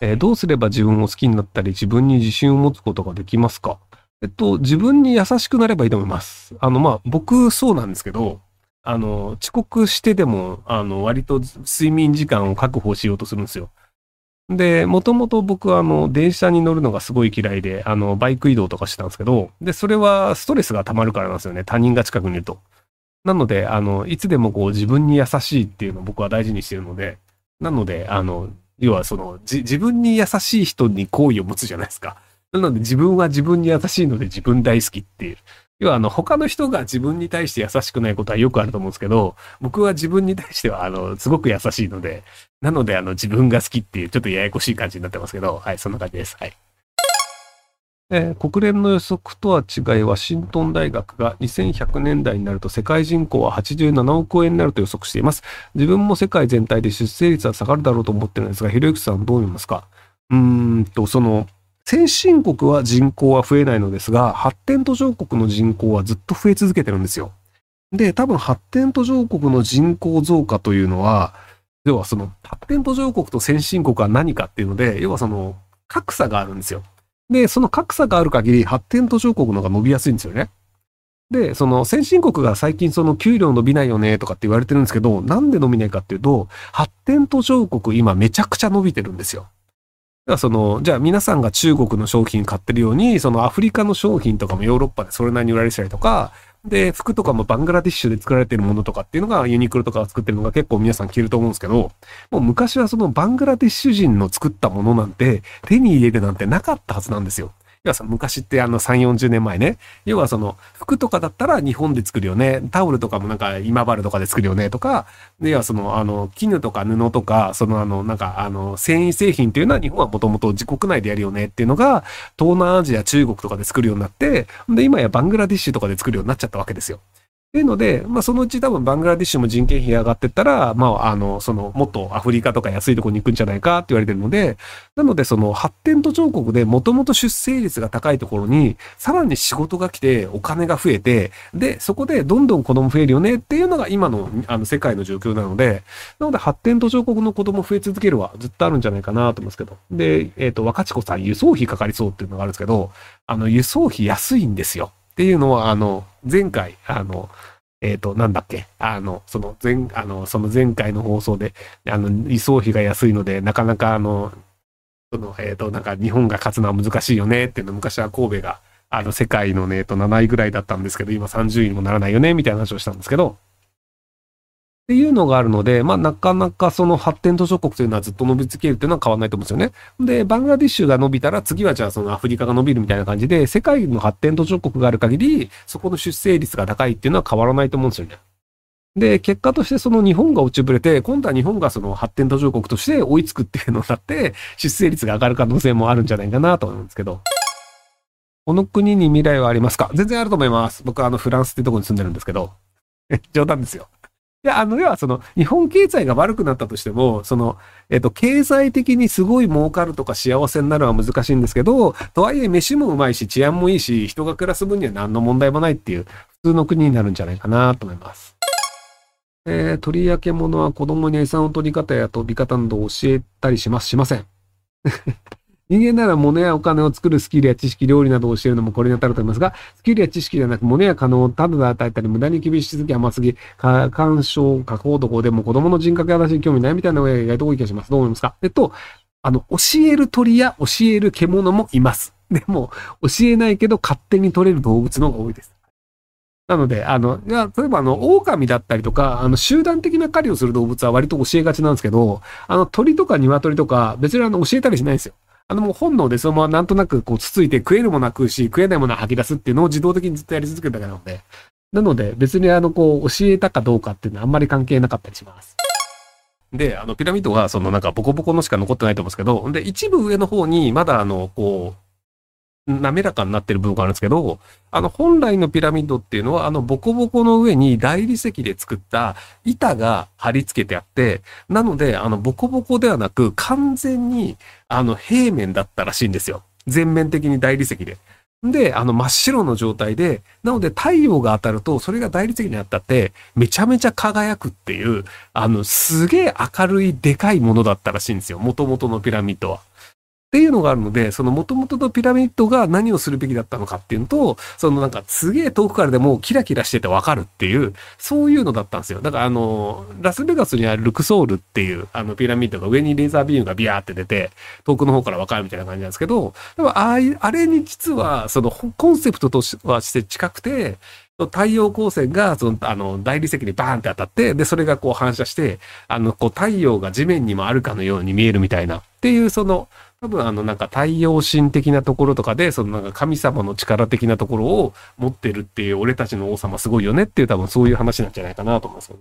えーどうすれば自分を好きになったり自分に自信を持つことができますか？えっと、自分に優しくなればいいと思います。あの、まあ、僕そうなんですけど、あの、遅刻してでも、あの、割と睡眠時間を確保しようとするんですよ。で、もともと僕はあの、電車に乗るのがすごい嫌いで、あの、バイク移動とかしてたんですけど、で、それはストレスが溜まるからなんですよね。他人が近くにいると。なので、あの、いつでもこう自分に優しいっていうのを僕は大事にしてるので、なので、あの、要はその、じ自分に優しい人に好意を持つじゃないですか。なので自分は自分に優しいので自分大好きっていう。要はあの、他の人が自分に対して優しくないことはよくあると思うんですけど、僕は自分に対しては、あの、すごく優しいので、なので、あの、自分が好きっていう、ちょっとややこしい感じになってますけど、はい、そんな感じです。はい。えー国連の予測とは違い、ワシントン大学が2100年代になると世界人口は87億円になると予測しています。自分も世界全体で出生率は下がるだろうと思ってるんですが、ひろゆきさんどう思いますか？うーんと、その、先進国は人口は増えないのですが、発展途上国の人口はずっと増え続けてるんですよ。で、多分発展途上国の人口増加というのは、要はその発展途上国と先進国は何かっていうので、要はその格差があるんですよ。で、その格差がある限り発展途上国の方が伸びやすいんですよね。で、その先進国が最近その給料伸びないよねとかって言われてるんですけど、なんで伸びないかっていうと、発展途上国今めちゃくちゃ伸びてるんですよ。だからその、じゃあ皆さんが中国の商品買ってるように、そのアフリカの商品とかもヨーロッパでそれなりに売られてたりとか、で、服とかもバングラディッシュで作られてるものとかっていうのがユニクロとかを作ってるのが結構皆さん着ると思うんですけど、もう昔はそのバングラディッシュ人の作ったものなんて手に入れるなんてなかったはずなんですよ。要はさ、昔ってあの3、40年前ね。要はその服とかだったら日本で作るよね。タオルとかもなんか今治とかで作るよねとか、要はそのあの絹とか布とか、そのあのなんかあの繊維製品っていうのは日本はもともと自国内でやるよねっていうのが東南アジア、中国とかで作るようになって、で今やバングラディッシュとかで作るようになっちゃったわけですよ。っていうので、まあ、そのうち多分バングラディッシュも人件費上がってったら、まあ、あの、その、もっとアフリカとか安いとこに行くんじゃないかって言われてるので、なので、その、発展途上国でもともと出生率が高いところに、さらに仕事が来て、お金が増えて、で、そこでどんどん子供増えるよねっていうのが今の、あの、世界の状況なので、なので、発展途上国の子供増え続けるはずっとあるんじゃないかなと思うんですけど。で、えっ、と、若智子さん、輸送費かかりそうっていうのがあるんですけど、あの、輸送費安いんですよ。っていうのは、あの、前回、あの、えっ、と、なんだっけ？あの、その前、あの、その前回の放送で、あの、輸送費が安いので、なかなかあの、その、えっ、と、なんか日本が勝つのは難しいよねっていうの、昔は神戸が、あの、世界のね、えっと、7位ぐらいだったんですけど、今30位にもならないよね、みたいな話をしたんですけど、っていうのがあるので、まあ、なかなかその発展途上国というのはずっと伸び続けるっていうのは変わらないと思うんですよね。で、バングラディッシュが伸びたら次はじゃあそのアフリカが伸びるみたいな感じで、世界の発展途上国がある限り、そこの出生率が高いっていうのは変わらないと思うんですよね。で、結果としてその日本が落ちぶれて、今度は日本がその発展途上国として追いつくっていうのになって、出生率が上がる可能性もあるんじゃないかなと思うんですけど。この国に未来はありますか？全然あると思います。僕はあのフランスってとこに住んでるんですけど。冗談ですよ。いや、あの、要はその、日本経済が悪くなったとしても、その、えっと、経済的にすごい儲かるとか幸せになるのは難しいんですけど、とはいえ飯もうまいし、治安もいいし、人が暮らす分には何の問題もないっていう、普通の国になるんじゃないかなと思います。えー、取り焼け物は子供に餌の取り方や飛び方など教えたりします、しません。人間なら物やお金を作るスキルや知識、料理などを教えるのもこれに当たると思いますが、スキルや知識ではなく物や金をただで与えたり、無駄に厳しすぎ、甘すぎ、か干渉、加工とこでも子供の人格や私に興味ないみたいな親が意外と多い気がします。どう思いますか？えっと、あの、教える鳥や教える獣もいます。でも、教えないけど勝手に取れる動物の方が多いです。なので、あの、いや、例えばあの、狼だったりとか、あの、集団的な狩りをする動物は割と教えがちなんですけど、あの、鳥とか鶏とか、別にあの、教えたりしないんですよ。あの、もう本能でそのままなんとなくこう、つついて食えるものは食うし、食えないものは吐き出すっていうのを自動的にずっとやり続けるだけなので、なので、別にあの、こう、教えたかどうかっていうのはあんまり関係なかったりします。で、あの、ピラミッドが、そのなんかボコボコのしか残ってないと思うんですけど、で、一部上の方に、まだあの、こう、滑らかになってる部分があるんですけど、あの、本来のピラミッドっていうのは、あの、ボコボコの上に大理石で作った板が貼り付けてあって、なので、あの、ボコボコではなく、完全に、あの、平面だったらしいんですよ。全面的に大理石で。で、あの真っ白の状態で、なので太陽が当たると、それが大理石に当たって、めちゃめちゃ輝くっていう、あの、すげえ明るいでかいものだったらしいんですよ。元々のピラミッドは。っていうのがあるので、その元々のピラミッドが何をするべきだったのかっていうのと、そのなんかすげえ遠くからでもキラキラしててわかるっていう、そういうのだったんですよ。だからあの、ラスベガスにあるルクソールっていうあのピラミッドが上にレーザービームがビヤーって出て、遠くの方からわかるみたいな感じなんですけど、でもああれに実はそのコンセプトとはして近くて、太陽光線が、その、あの、大理石にバーンって当たって、で、それがこう反射して、あの、こう太陽が地面にもあるかのように見えるみたいな、っていう、その、多分あのなんか太陽神的なところとかで、そのなんか神様の力的なところを持ってるっていう俺たちの王様すごいよねっていう多分そういう話なんじゃないかなと思います